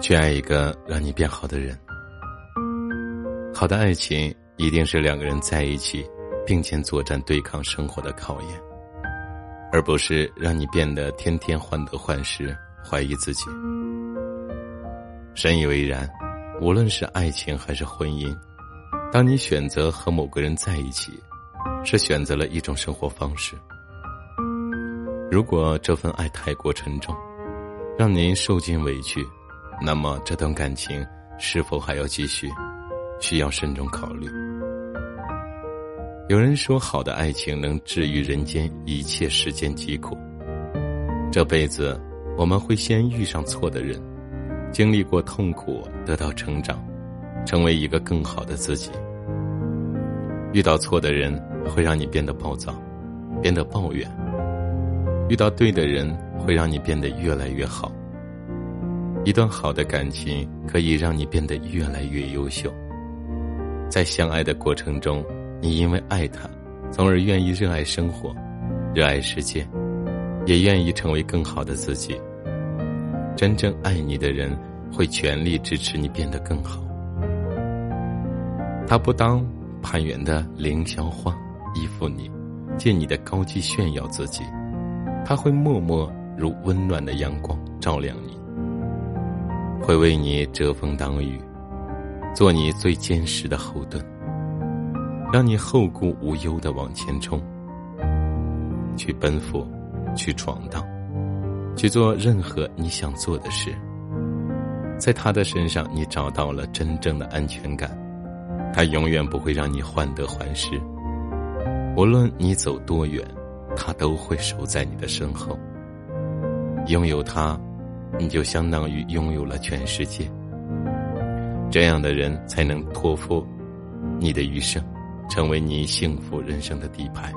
去爱一个让你变好的人。好的爱情一定是两个人在一起，并肩作战，对抗生活的考验，而不是让你变得天天患得患失，怀疑自己。深以为然，无论是爱情还是婚姻，当你选择和某个人在一起，是选择了一种生活方式。如果这份爱太过沉重，让您受尽委屈，那么这段感情是否还要继续，需要慎重考虑。有人说，好的爱情能治愈人间一切世间疾苦。这辈子我们会先遇上错的人，经历过痛苦，得到成长，成为一个更好的自己。遇到错的人，会让你变得暴躁，变得抱怨。遇到对的人，会让你变得越来越好。一段好的感情可以让你变得越来越优秀。在相爱的过程中，你因为爱他，从而愿意热爱生活，热爱世界，也愿意成为更好的自己。真正爱你的人，会全力支持你变得更好。他不当攀援的凌霄花，依附你，借你的高技炫耀自己。他会默默如温暖的阳光照亮你，会为你遮风挡雨，做你最坚实的后盾，让你后顾无忧的往前冲，去奔赴，去闯荡，去做任何你想做的事。在他的身上，你找到了真正的安全感，他永远不会让你患得患失，无论你走多远。他都会守在你的身后。拥有他，你就相当于拥有了全世界。这样的人才能托付你的余生，成为你幸福人生的底牌。